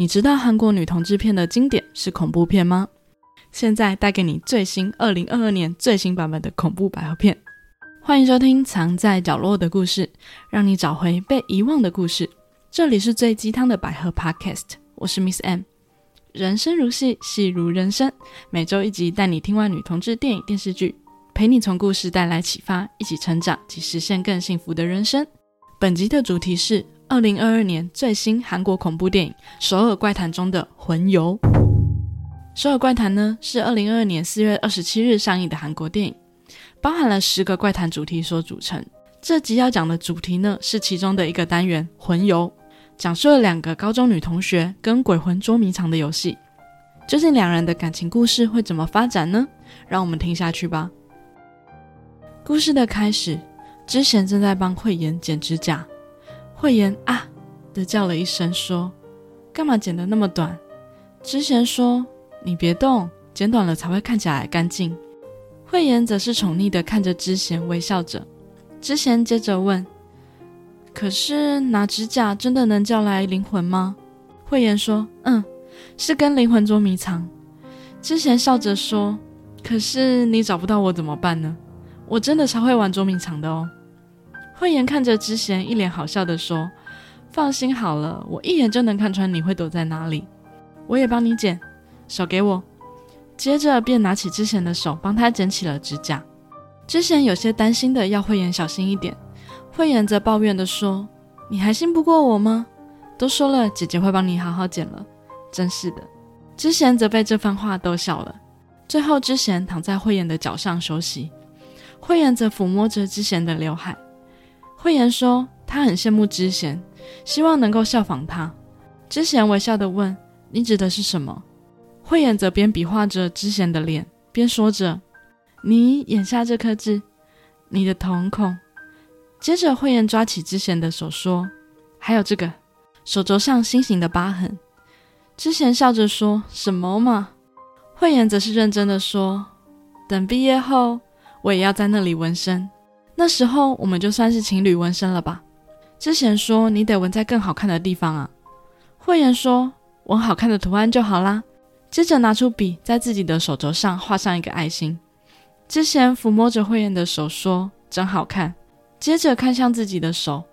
你知道韩国女同志片的经典是恐怖片吗？现在带给你最新二零二二年最新版本的恐怖百合片。欢迎收听《藏在角落的故事》，让你找回被遗忘的故事。这里是最鸡汤的百合 Podcast，我是 Miss M。人生如戏，戏如人生，每周一集带你听完女同志电影电视剧，陪你从故事带来启发，一起成长及实现更幸福的人生。本集的主题是。二零二二年最新韩国恐怖电影《首尔怪谈》中的魂游。《首尔怪谈》呢是二零二二年四月二十七日上映的韩国电影，包含了十个怪谈主题所组成。这集要讲的主题呢是其中的一个单元——魂游，讲述了两个高中女同学跟鬼魂捉迷藏的游戏。究竟两人的感情故事会怎么发展呢？让我们听下去吧。故事的开始，之前正在帮慧妍剪指甲。慧妍啊的叫了一声，说：“干嘛剪得那么短？”之贤说：“你别动，剪短了才会看起来干净。”慧妍则是宠溺的看着之贤，微笑着。之贤接着问：“可是拿指甲真的能叫来灵魂吗？”慧妍说：“嗯，是跟灵魂捉迷藏。”之贤笑着说：“可是你找不到我怎么办呢？我真的超会玩捉迷藏的哦。”慧妍看着之贤，一脸好笑的说：“放心好了，我一眼就能看穿你会躲在哪里。我也帮你剪，手给我。”接着便拿起之贤的手，帮他剪起了指甲。之贤有些担心的要慧妍小心一点，慧妍则抱怨的说：“你还信不过我吗？都说了，姐姐会帮你好好剪了。”真是的。之贤则被这番话逗笑了。最后，之贤躺在慧妍的脚上休息，慧妍则抚摸着之贤的刘海。慧妍说：“她很羡慕知贤，希望能够效仿他。”知贤微笑的问：“你指的是什么？”慧妍则边比划着知贤的脸，边说着：“你眼下这颗痣，你的瞳孔。”接着，慧妍抓起知贤的手说：“还有这个手肘上心形的疤痕。”知贤笑着说：“什么嘛？”慧妍则是认真的说：“等毕业后，我也要在那里纹身。”那时候我们就算是情侣纹身了吧？之前说你得纹在更好看的地方啊。慧妍说纹好看的图案就好啦。接着拿出笔，在自己的手肘上画上一个爱心。之前抚摸着慧妍的手说真好看。接着看向自己的手，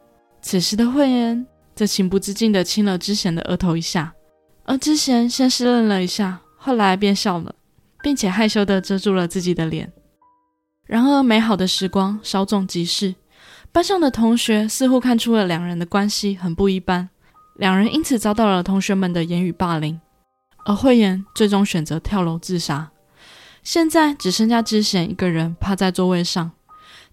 此时的慧妍则情不自禁地亲了之前的额头一下。而之前先是愣了一下，后来便笑了，并且害羞地遮住了自己的脸。然而，美好的时光稍纵即逝，班上的同学似乎看出了两人的关系很不一般，两人因此遭到了同学们的言语霸凌。而慧妍最终选择跳楼自杀。现在只剩下知贤一个人趴在座位上，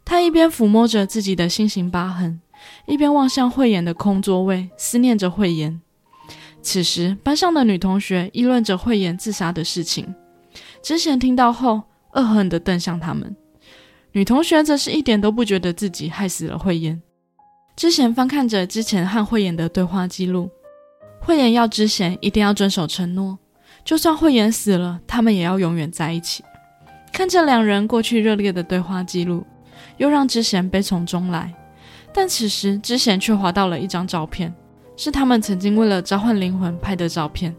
他一边抚摸着自己的心形疤痕，一边望向慧妍的空座位，思念着慧妍。此时，班上的女同学议论着慧妍自杀的事情，知贤听到后，恶狠狠地瞪向他们。女同学则是一点都不觉得自己害死了慧妍。之前翻看着之前和慧妍的对话记录，慧妍要之前一定要遵守承诺，就算慧妍死了，他们也要永远在一起。看着两人过去热烈的对话记录，又让之贤悲从中来。但此时之贤却划到了一张照片，是他们曾经为了召唤灵魂拍的照片。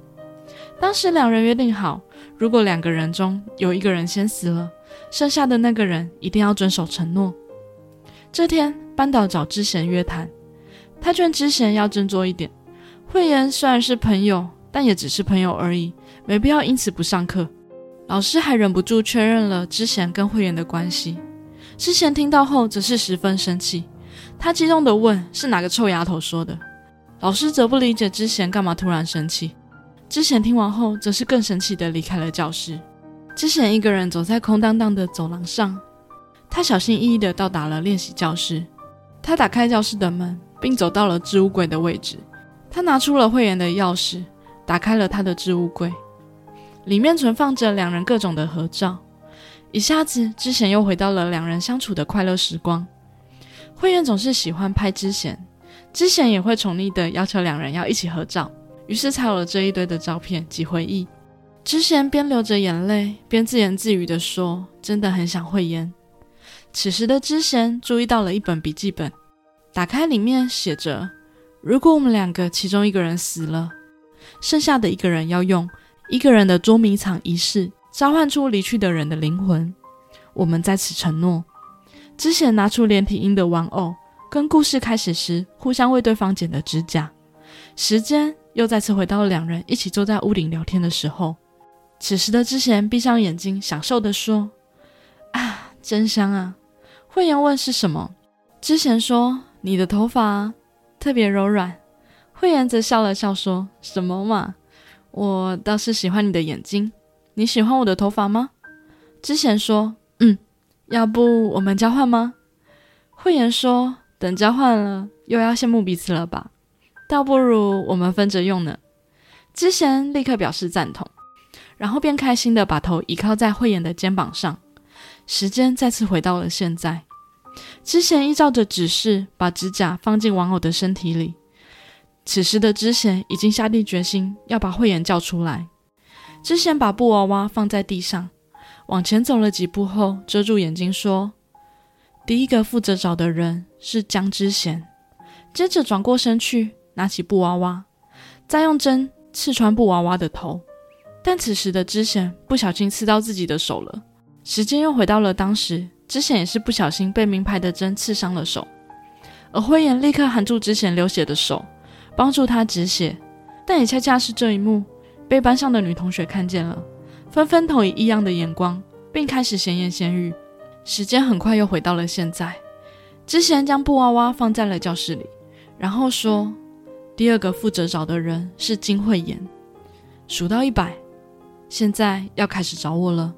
当时两人约定好，如果两个人中有一个人先死了，剩下的那个人一定要遵守承诺。这天，班导找知贤约谈，他劝知贤要振作一点。慧妍虽然是朋友，但也只是朋友而已，没必要因此不上课。老师还忍不住确认了知贤跟慧妍的关系。知贤听到后，则是十分生气，他激动地问：“是哪个臭丫头说的？”老师则不理解知贤干嘛突然生气。知贤听完后，则是更生气地离开了教室。之前一个人走在空荡荡的走廊上，他小心翼翼地到达了练习教室。他打开教室的门，并走到了置物柜的位置。他拿出了慧妍的钥匙，打开了他的置物柜，里面存放着两人各种的合照。一下子，之前又回到了两人相处的快乐时光。慧妍总是喜欢拍之前，之前也会宠溺地要求两人要一起合照，于是才有了这一堆的照片及回忆。之贤边流着眼泪，边自言自语地说：“真的很想慧妍。”此时的知贤注意到了一本笔记本，打开里面写着：“如果我们两个其中一个人死了，剩下的一个人要用一个人的捉迷藏仪式召唤出离去的人的灵魂。我们在此承诺。之前拿出连体婴的玩偶，跟故事开始时互相为对方剪的指甲。时间又再次回到了两人一起坐在屋顶聊天的时候。此时的之贤闭上眼睛，享受的说：“啊，真香啊！”慧妍问是什么，之贤说：“你的头发特别柔软。”慧妍则笑了笑说：“什么嘛，我倒是喜欢你的眼睛。你喜欢我的头发吗？”之贤说：“嗯，要不我们交换吗？”慧妍说：“等交换了，又要羡慕彼此了吧？倒不如我们分着用呢。”之贤立刻表示赞同。然后便开心的把头倚靠在慧妍的肩膀上。时间再次回到了现在。之贤依照着指示，把指甲放进玩偶的身体里。此时的之贤已经下定决心要把慧妍叫出来。之贤把布娃娃放在地上，往前走了几步后，遮住眼睛说：“第一个负责找的人是江之贤。”接着转过身去，拿起布娃娃，再用针刺穿布娃娃的头。但此时的知贤不小心刺到自己的手了。时间又回到了当时，知贤也是不小心被名牌的针刺伤了手，而灰岩立刻含住知贤流血的手，帮助他止血。但也恰恰是这一幕被班上的女同学看见了，纷纷投以异样的眼光，并开始闲言闲语。时间很快又回到了现在，知贤将布娃娃放在了教室里，然后说：“第二个负责找的人是金慧妍，数到一百。”现在要开始找我了。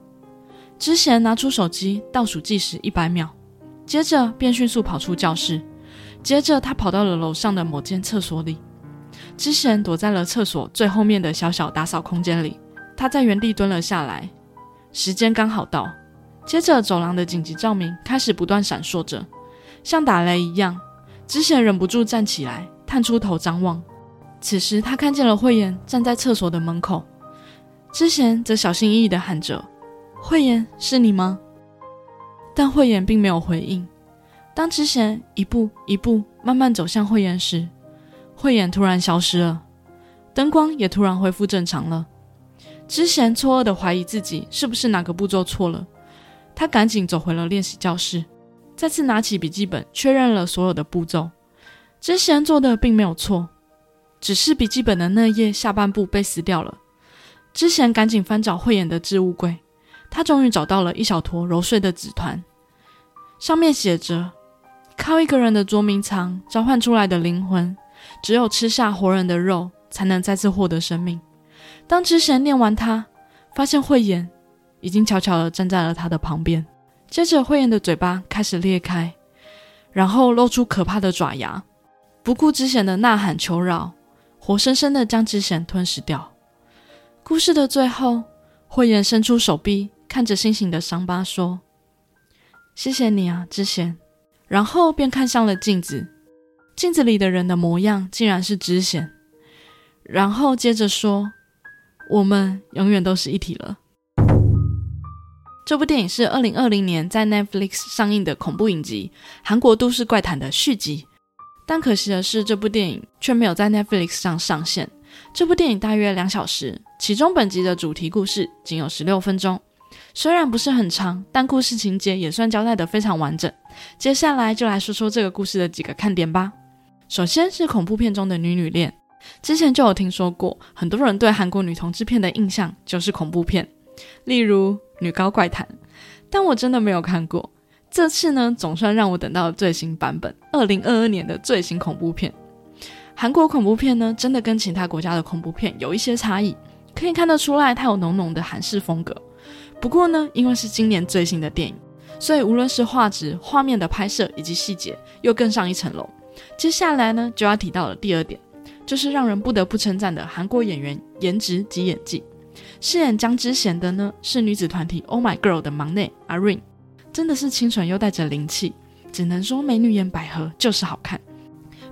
之贤拿出手机倒数计时一百秒，接着便迅速跑出教室。接着他跑到了楼上的某间厕所里。之贤躲在了厕所最后面的小小打扫空间里。他在原地蹲了下来。时间刚好到。接着走廊的紧急照明开始不断闪烁着，像打雷一样。之贤忍不住站起来，探出头张望。此时他看见了慧妍站在厕所的门口。之贤则小心翼翼地喊着：“慧妍，是你吗？”但慧妍并没有回应。当之贤一步一步慢慢走向慧妍时，慧妍突然消失了，灯光也突然恢复正常了。之贤错愕地怀疑自己是不是哪个步骤错了，他赶紧走回了练习教室，再次拿起笔记本确认了所有的步骤。之贤做的并没有错，只是笔记本的那页下半部被撕掉了。之前赶紧翻找慧眼的置物柜，他终于找到了一小坨揉碎的纸团，上面写着：“靠一个人的捉迷藏召唤出来的灵魂，只有吃下活人的肉，才能再次获得生命。”当之前念完，他发现慧眼已经悄悄地站在了他的旁边。接着，慧眼的嘴巴开始裂开，然后露出可怕的爪牙，不顾之前的呐喊求饶，活生生的将之前吞噬掉。故事的最后，慧妍伸出手臂，看着星星的伤疤，说：“谢谢你啊，知贤。”然后便看向了镜子，镜子里的人的模样竟然是知贤。然后接着说：“我们永远都是一体了。”这部电影是二零二零年在 Netflix 上映的恐怖影集《韩国都市怪谈》的续集，但可惜的是，这部电影却没有在 Netflix 上上线。这部电影大约两小时，其中本集的主题故事仅有十六分钟，虽然不是很长，但故事情节也算交代得非常完整。接下来就来说说这个故事的几个看点吧。首先是恐怖片中的女女恋，之前就有听说过，很多人对韩国女同志片的印象就是恐怖片，例如《女高怪谈》，但我真的没有看过。这次呢，总算让我等到了最新版本，二零二二年的最新恐怖片。韩国恐怖片呢，真的跟其他国家的恐怖片有一些差异，可以看得出来，它有浓浓的韩式风格。不过呢，因为是今年最新的电影，所以无论是画质、画面的拍摄以及细节，又更上一层楼。接下来呢，就要提到了第二点，就是让人不得不称赞的韩国演员颜值及演技。饰演姜之贤的呢，是女子团体 Oh My Girl 的忙内阿 Rin，，真的是清纯又带着灵气，只能说美女演百合就是好看。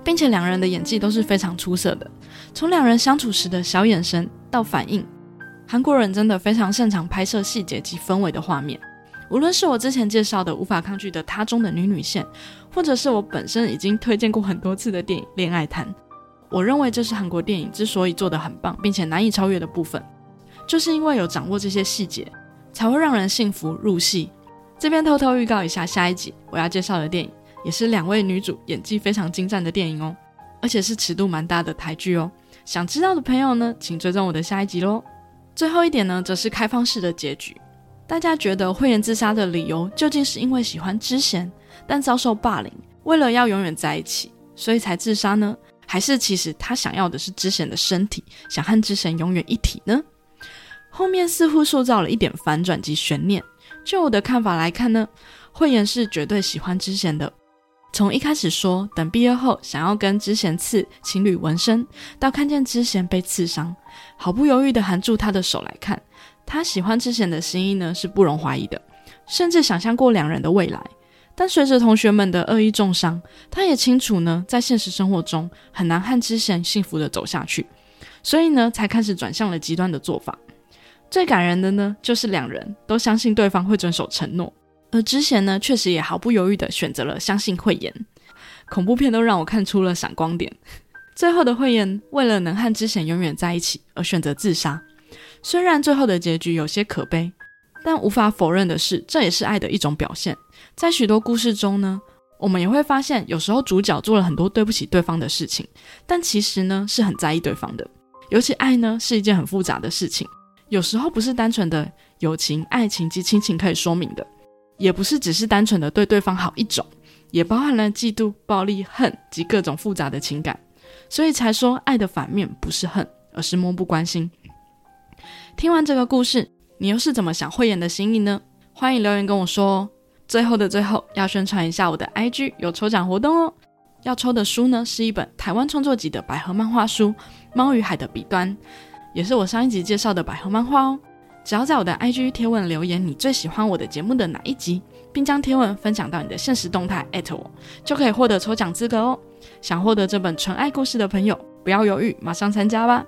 并且两人的演技都是非常出色的，从两人相处时的小眼神到反应，韩国人真的非常擅长拍摄细节及氛围的画面。无论是我之前介绍的无法抗拒的他中的女女线，或者是我本身已经推荐过很多次的电影《恋爱谈》，我认为这是韩国电影之所以做得很棒，并且难以超越的部分，就是因为有掌握这些细节，才会让人信服入戏。这边偷偷预告一下，下一集我要介绍的电影，也是两位女主演技非常精湛的电影哦，而且是尺度蛮大的台剧哦。想知道的朋友呢，请追踪我的下一集喽。最后一点呢，则是开放式的结局。大家觉得慧妍自杀的理由究竟是因为喜欢知贤，但遭受霸凌，为了要永远在一起，所以才自杀呢？还是其实他想要的是知贤的身体，想和知贤永远一体呢？后面似乎塑造了一点反转及悬念。就我的看法来看呢，慧妍是绝对喜欢知贤的。从一开始说等毕业后想要跟知贤刺情侣纹身，到看见知贤被刺伤，毫不犹豫地含住他的手来看。他喜欢之前的心意呢，是不容怀疑的，甚至想象过两人的未来。但随着同学们的恶意重伤，他也清楚呢，在现实生活中很难和之前幸福的走下去，所以呢，才开始转向了极端的做法。最感人的呢，就是两人都相信对方会遵守承诺，而之前呢，确实也毫不犹豫的选择了相信慧妍。恐怖片都让我看出了闪光点。最后的慧妍为了能和之前永远在一起而选择自杀。虽然最后的结局有些可悲，但无法否认的是，这也是爱的一种表现。在许多故事中呢，我们也会发现，有时候主角做了很多对不起对方的事情，但其实呢是很在意对方的。尤其爱呢是一件很复杂的事情，有时候不是单纯的友情、爱情及亲情可以说明的，也不是只是单纯的对对方好一种，也包含了嫉妒、暴力、恨及各种复杂的情感。所以才说，爱的反面不是恨，而是漠不关心。听完这个故事，你又是怎么想慧眼的心意呢？欢迎留言跟我说哦。最后的最后，要宣传一下我的 IG 有抽奖活动哦。要抽的书呢，是一本台湾创作集的百合漫画书《猫与海的彼端》，也是我上一集介绍的百合漫画哦。只要在我的 IG 贴文留言你最喜欢我的节目的哪一集，并将贴文分享到你的现实动态艾特我，就可以获得抽奖资格哦。想获得这本纯爱故事的朋友，不要犹豫，马上参加吧。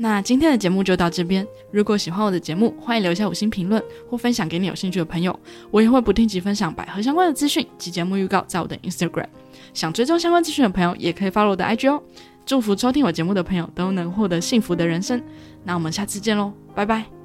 那今天的节目就到这边。如果喜欢我的节目，欢迎留下五星评论或分享给你有兴趣的朋友。我也会不定期分享百合相关的资讯及节目预告在我的 Instagram。想追踪相关资讯的朋友，也可以 follow 我的 IG 哦。祝福收听我节目的朋友都能获得幸福的人生。那我们下次见喽，拜拜。